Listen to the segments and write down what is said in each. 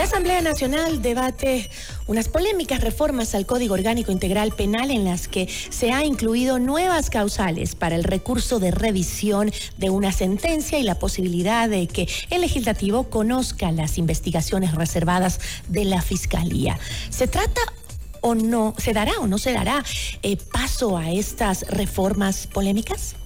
La Asamblea Nacional debate unas polémicas reformas al Código Orgánico Integral Penal en las que se ha incluido nuevas causales para el recurso de revisión de una sentencia y la posibilidad de que el legislativo conozca las investigaciones reservadas de la Fiscalía. ¿Se trata o no, se dará o no se dará eh, paso a estas reformas polémicas?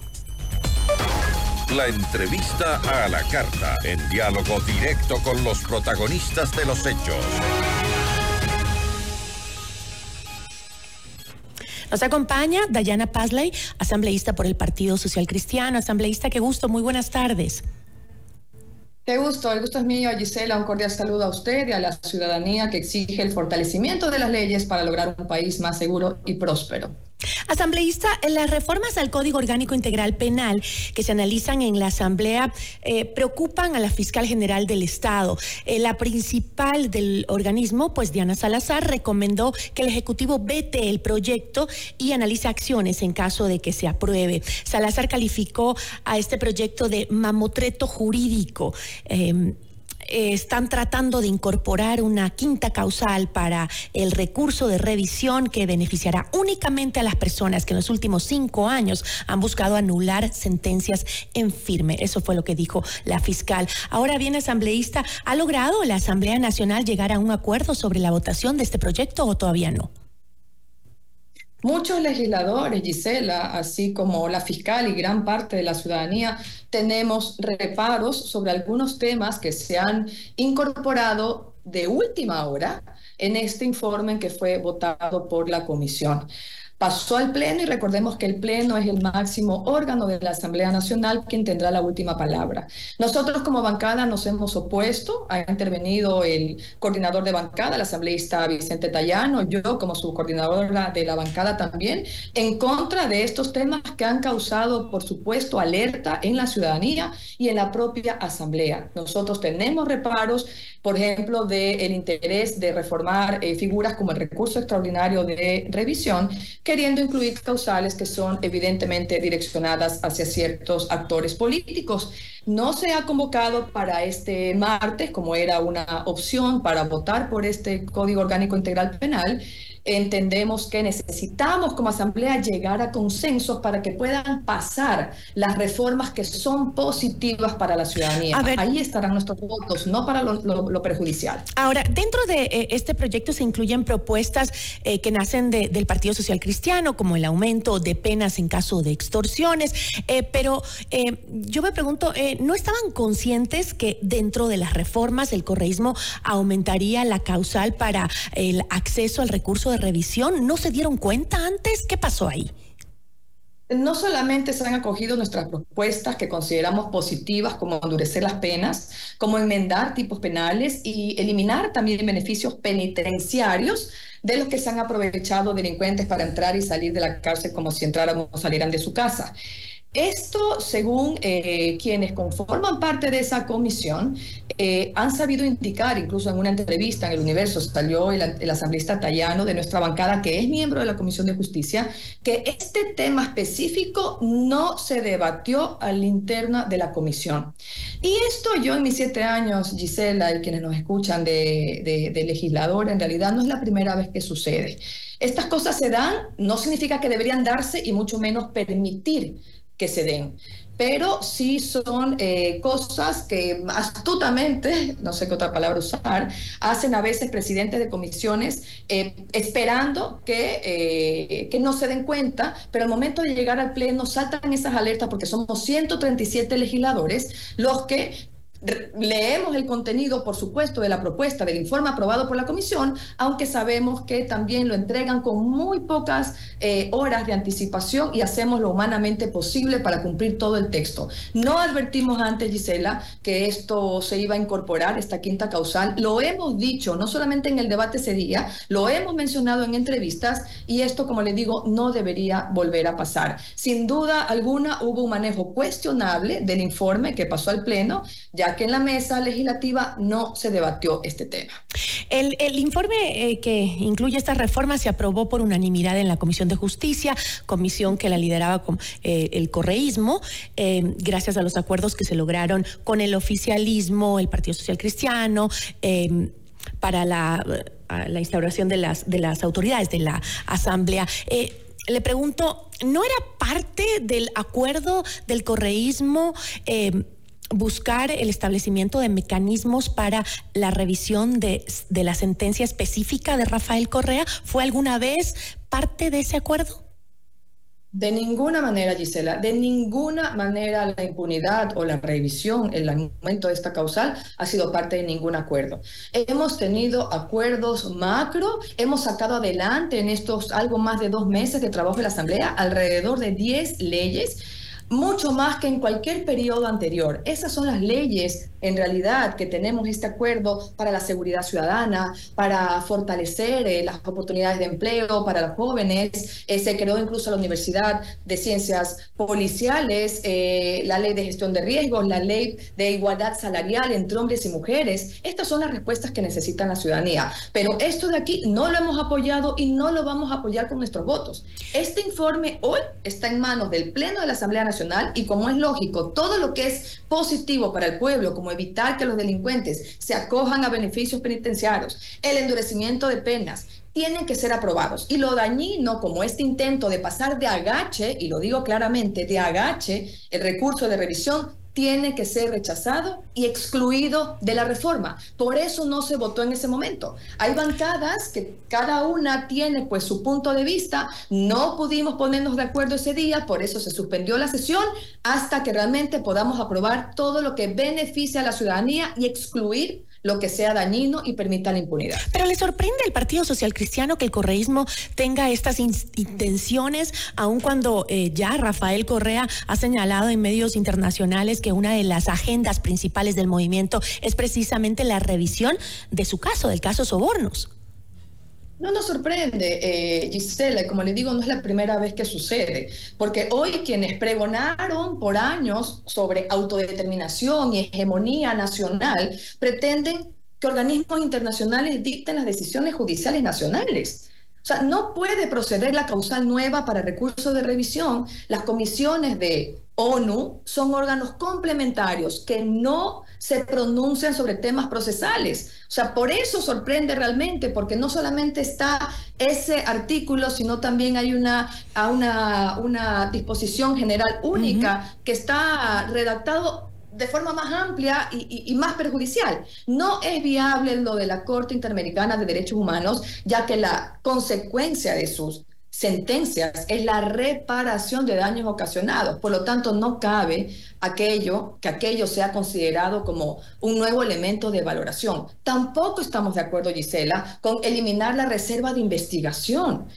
La entrevista a la carta, en diálogo directo con los protagonistas de los hechos. Nos acompaña Dayana Pazley, asambleísta por el Partido Social Cristiano. Asambleísta, qué gusto, muy buenas tardes. Qué gusto, el gusto es mío, Gisela. Un cordial saludo a usted y a la ciudadanía que exige el fortalecimiento de las leyes para lograr un país más seguro y próspero. Asambleísta, las reformas al Código Orgánico Integral Penal que se analizan en la Asamblea eh, preocupan a la fiscal general del Estado. Eh, la principal del organismo, pues Diana Salazar, recomendó que el Ejecutivo vete el proyecto y analice acciones en caso de que se apruebe. Salazar calificó a este proyecto de mamotreto jurídico. Em, eh, están tratando de incorporar una quinta causal para el recurso de revisión que beneficiará únicamente a las personas que en los últimos cinco años han buscado anular sentencias en firme. Eso fue lo que dijo la fiscal. Ahora bien, asambleísta, ¿ha logrado la Asamblea Nacional llegar a un acuerdo sobre la votación de este proyecto o todavía no? Muchos legisladores, Gisela, así como la fiscal y gran parte de la ciudadanía, tenemos reparos sobre algunos temas que se han incorporado de última hora en este informe que fue votado por la comisión pasó al Pleno y recordemos que el Pleno es el máximo órgano de la Asamblea Nacional quien tendrá la última palabra. Nosotros como bancada nos hemos opuesto, ha intervenido el coordinador de bancada, el asambleísta Vicente Tallano, yo como subcoordinadora de la bancada también, en contra de estos temas que han causado, por supuesto, alerta en la ciudadanía y en la propia Asamblea. Nosotros tenemos reparos, por ejemplo, del interés de reformar eh, figuras como el recurso extraordinario de revisión, queriendo incluir causales que son evidentemente direccionadas hacia ciertos actores políticos. No se ha convocado para este martes, como era una opción para votar por este Código Orgánico Integral Penal, entendemos que necesitamos como asamblea llegar a consensos para que puedan pasar las reformas que son positivas para la ciudadanía. Ahí estarán nuestros votos, no para lo, perjudicial. Ahora, dentro de eh, este proyecto se incluyen propuestas eh, que nacen del Partido Social Cristiano, como el aumento de penas en caso de extorsiones, eh, pero yo me pregunto, ¿no estaban conscientes que dentro de las reformas el correísmo aumentaría la causal para el acceso al recurso de revisión? ¿No se dieron cuenta antes? ¿Qué pasó ahí? No solamente se han acogido nuestras propuestas que consideramos positivas, como endurecer las penas, como enmendar tipos penales y eliminar también beneficios penitenciarios de los que se han aprovechado delincuentes para entrar y salir de la cárcel como si entraran o salieran de su casa. Esto, según eh, quienes conforman parte de esa comisión, eh, han sabido indicar, incluso en una entrevista en el Universo salió el, el, asambleísta Tallano de nuestra bancada, que es miembro de la Comisión de Justicia, que este tema específico no se debatió a la interna de la comisión. Y esto yo en mis siete años, Gisela y quienes nos escuchan de, de legislador, en realidad no es la primera vez que sucede. Estas cosas se dan, no significa que deberían darse y mucho menos permitir que se den. Pero sí son eh, cosas que astutamente, no sé qué otra palabra usar, hacen a veces presidentes de comisiones eh, esperando que, eh, que no se den cuenta, pero al momento de llegar al Pleno saltan esas alertas porque somos 137 legisladores los que Leemos el contenido, por supuesto, de la propuesta del informe aprobado por la comisión, aunque sabemos que también lo entregan con muy pocas eh, horas de anticipación y hacemos lo humanamente posible para cumplir todo el texto. No advertimos antes, Gisela, que esto se iba a incorporar, esta quinta causal. Lo hemos dicho, no solamente en el debate ese día, lo hemos mencionado en entrevistas y esto, como le digo, no debería volver a pasar. Sin duda alguna hubo un manejo cuestionable del informe que pasó al Pleno, ya que en la mesa legislativa no se debatió este tema. El, informe eh, que incluye esta reforma se aprobó por unanimidad en la Comisión de Justicia, comisión que la lideraba con, eh, el correísmo, eh, gracias a los acuerdos que se lograron con el oficialismo, el Partido Social Cristiano para la, la, instauración de las, de las autoridades de la Asamblea. Le pregunto, ¿no era parte del acuerdo del correísmo? Buscar el establecimiento de mecanismos para la revisión de, de, la sentencia específica de Rafael Correa? ¿Fue alguna vez parte de ese acuerdo? De ninguna manera, Gisela, de ninguna manera la impunidad o la revisión en el momento de esta causal ha sido parte de ningún acuerdo. Hemos tenido acuerdos macro, hemos sacado adelante en estos algo más de dos meses de trabajo de la Asamblea alrededor de 10 leyes mucho más que en cualquier periodo anterior. Esas son las leyes, en realidad, que tenemos este acuerdo para la seguridad ciudadana, para fortalecer eh, las oportunidades de empleo para los jóvenes. Eh, se creó incluso la Universidad de Ciencias Policiales, eh, la ley de gestión de riesgos, la ley de igualdad salarial entre hombres y mujeres. Estas son las respuestas que necesita la ciudadanía. Pero esto de aquí no lo hemos apoyado y no lo vamos a apoyar con nuestros votos. Este informe hoy está en manos del Pleno de la Asamblea Nacional y como es lógico, todo lo que es positivo para el pueblo, como evitar que los delincuentes se acojan a beneficios penitenciarios, el endurecimiento de penas, tienen que ser aprobados. Y lo dañino, como este intento de pasar de agache, y lo digo claramente, de agache el recurso de revisión, tiene que ser rechazado y excluido de la reforma. Por eso no se votó en ese momento. Hay bancadas que cada una tiene pues su punto de vista. No pudimos ponernos de acuerdo ese día, por eso se suspendió la sesión hasta que realmente podamos aprobar todo lo que beneficia a la ciudadanía y excluir lo que sea dañino y permita la impunidad. Pero le sorprende al Partido Social Cristiano que el correísmo tenga estas intenciones, aun cuando eh, ya Rafael Correa ha señalado en medios internacionales que una de las agendas principales del movimiento es precisamente la revisión de su caso, del caso Sobornos. No nos sorprende, eh, Gisela, como le digo, no es la primera vez que sucede, porque hoy quienes pregonaron por años sobre autodeterminación y hegemonía nacional pretenden que organismos internacionales dicten las decisiones judiciales nacionales. O sea, no puede proceder la causal nueva para recursos de revisión. Las comisiones de ONU son órganos complementarios que no se pronuncian sobre temas procesales. O sea, por eso sorprende realmente, porque no solamente está ese artículo, sino también hay una, una, una disposición general única que está redactado de forma más amplia y, y, más perjudicial. No es viable lo de la Corte Interamericana de Derechos Humanos, ya que la consecuencia de sus sentencias es la reparación de daños ocasionados. Por lo tanto, no cabe aquello que aquello sea considerado como un nuevo elemento de valoración. Tampoco estamos de acuerdo, Gisela, con eliminar la reserva de investigación.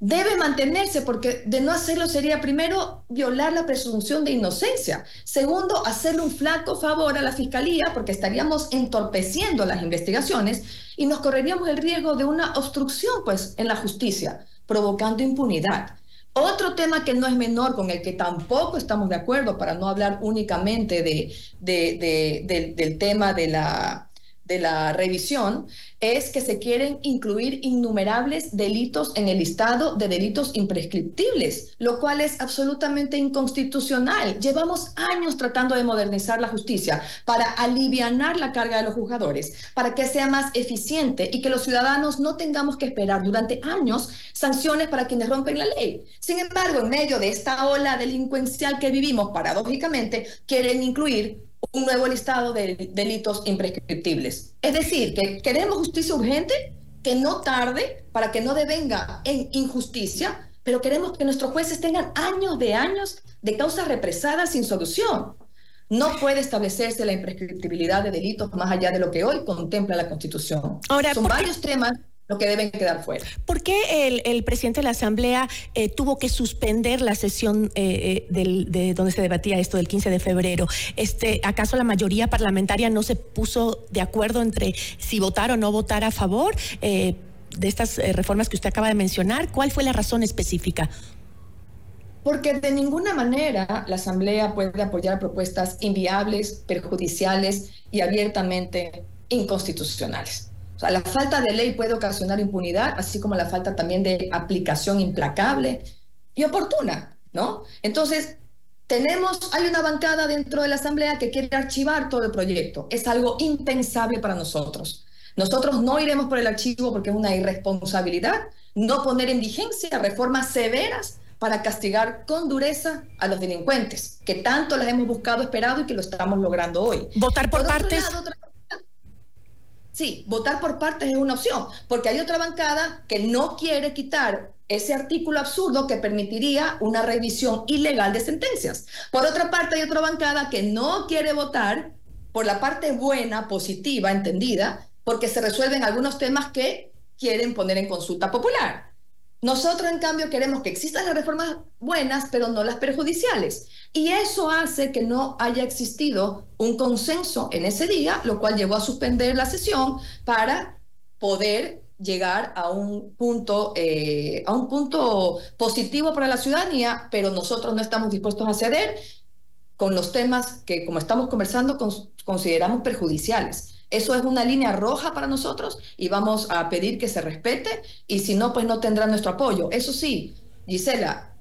Debe mantenerse porque de no hacerlo sería primero violar la presunción de inocencia. Segundo, hacerle un flaco favor a la fiscalía porque estaríamos entorpeciendo las investigaciones y nos correríamos el riesgo de una obstrucción pues en la justicia provocando impunidad. Otro tema que no es menor, con el que tampoco estamos de acuerdo, para no hablar únicamente de, del tema de la, de la revisión es que se quieren incluir innumerables delitos en el listado de delitos imprescriptibles, lo cual es absolutamente inconstitucional. Llevamos años tratando de modernizar la justicia para alivianar la carga de los juzgadores, para que sea más eficiente y que los ciudadanos no tengamos que esperar durante años sanciones para quienes rompen la ley. Sin embargo, en medio de esta ola delincuencial que vivimos, paradójicamente, quieren incluir un nuevo listado de delitos imprescriptibles. Es decir, que queremos justicia urgente, que no tarde, para que no devenga en injusticia, pero queremos que nuestros jueces tengan años de años de causas represadas sin solución. No puede establecerse la imprescriptibilidad de delitos más allá de lo que hoy contempla la Constitución. Ahora, Son varios temas lo que deben quedar fuera. ¿Por qué el, presidente de la Asamblea eh, tuvo que suspender la sesión eh, eh, de donde se debatía esto del 15 de febrero? Este, ¿Acaso la mayoría parlamentaria no se puso de acuerdo entre si votar o no votar a favor de estas reformas que usted acaba de mencionar? ¿Cuál fue la razón específica? Porque de ninguna manera la Asamblea puede apoyar propuestas inviables, perjudiciales y abiertamente inconstitucionales sea, la falta de ley puede ocasionar impunidad, así como la falta también de aplicación implacable y oportuna, ¿no? Entonces, tenemos, hay una bancada dentro de la Asamblea que quiere archivar todo el proyecto. Es algo impensable para nosotros. Nosotros no iremos por el archivo porque es una irresponsabilidad no poner en vigencia reformas severas para castigar con dureza a los delincuentes, que tanto las hemos buscado, esperado y que lo estamos logrando hoy. Votar por, partes. Sí, votar por partes es una opción, porque hay otra bancada que no quiere quitar ese artículo absurdo que permitiría una revisión ilegal de sentencias. Por otra parte, hay otra bancada que no quiere votar por la parte buena, positiva, entendida, porque se resuelven algunos temas que quieren poner en consulta popular. Nosotros, en cambio, queremos que existan las reformas buenas, pero no las perjudiciales. Y eso hace que no haya existido un consenso en ese día, lo cual llevó a suspender la sesión para poder llegar a un punto, eh, a un punto positivo para la ciudadanía, pero nosotros no estamos dispuestos a ceder con los temas que, como estamos conversando, consideramos perjudiciales. Eso es una línea roja para nosotros y vamos a pedir que se respete y si no, pues no tendrá nuestro apoyo. Eso sí, Gisela,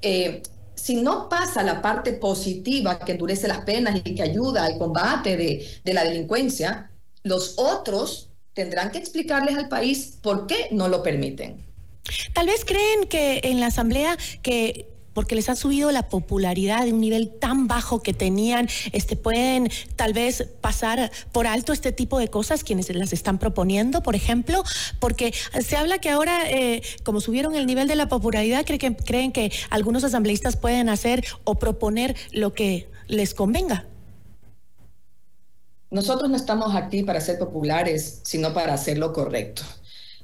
eh, si no pasa la parte positiva que endurece las penas y que ayuda al combate de, de la delincuencia, los otros tendrán que explicarles al país por qué no lo permiten. Tal vez creen que en la Asamblea que porque les ha subido la popularidad de un nivel tan bajo que tenían, este, pueden tal vez pasar por alto este tipo de cosas quienes las están proponiendo, por ejemplo, porque se habla que ahora, eh, como subieron el nivel de la popularidad, creen que algunos asambleístas pueden hacer o proponer lo que les convenga. Nosotros no estamos aquí para ser populares, sino para hacer lo correcto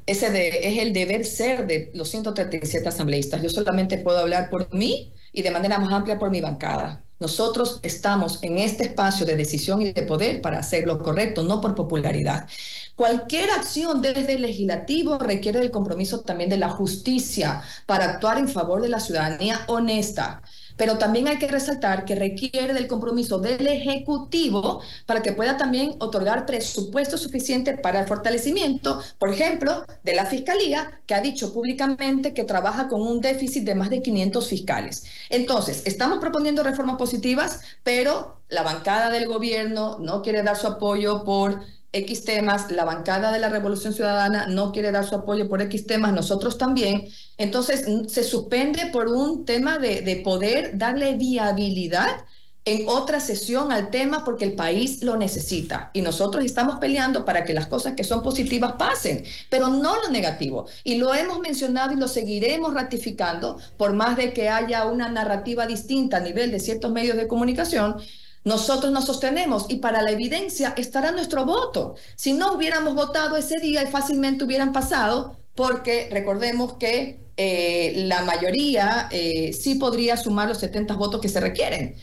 ese es el deber ser de los 137 asambleístas. Yo solamente puedo hablar por mí y de manera más amplia por mi bancada. Nosotros estamos en este espacio de decisión y de poder para hacer lo correcto, no por popularidad. Cualquier acción desde el legislativo requiere el compromiso también de la justicia para actuar en favor de la ciudadanía honesta. Pero también hay que resaltar que requiere del compromiso del Ejecutivo para que pueda también otorgar presupuesto suficiente para el fortalecimiento, por ejemplo, de la Fiscalía, que ha dicho públicamente que trabaja con un déficit de más de 500 fiscales. Entonces, estamos proponiendo reformas positivas, pero la bancada del gobierno no quiere dar su apoyo por X temas, la bancada de la Revolución Ciudadana no quiere dar su apoyo por X temas, nosotros también. Entonces, se suspende por un tema de, de poder darle viabilidad en otra sesión al tema porque el país lo necesita y nosotros estamos peleando para que las cosas que son positivas pasen, pero no lo negativo. Y lo hemos mencionado y lo seguiremos ratificando por más de que haya una narrativa distinta a nivel de ciertos medios de comunicación nosotros nos sostenemos y para la evidencia estará nuestro voto. Si no hubiéramos votado ese día, fácilmente hubieran pasado, porque recordemos que eh, la mayoría eh, sí podría sumar los 70 votos que se requieren.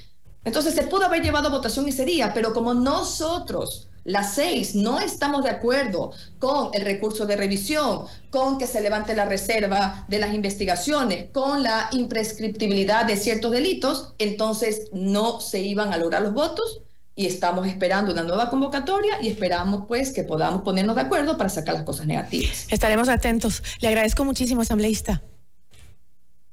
Entonces se pudo haber llevado a votación ese día, pero como nosotros las seis, no estamos de acuerdo con el recurso de revisión, con que se levante la reserva de las investigaciones, con la imprescriptibilidad de ciertos delitos, entonces no se iban a lograr los votos y estamos esperando una nueva convocatoria y esperamos pues que podamos ponernos de acuerdo para sacar las cosas negativas. Estaremos atentos. Le agradezco muchísimo, asambleísta.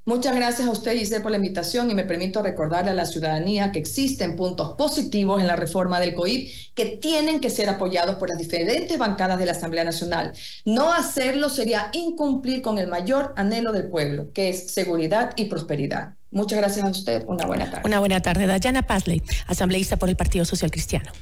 Muchas gracias a usted, Giselle, por la invitación y me permito recordarle a la ciudadanía que existen puntos positivos en la reforma del COIP que tienen que ser apoyados por las diferentes bancadas de la Asamblea Nacional. No hacerlo sería incumplir con el mayor anhelo del pueblo, que es seguridad y prosperidad. Muchas gracias a usted. Una buena tarde. Una buena tarde. Dayana Pazley, asambleísta por el Partido Social Cristiano.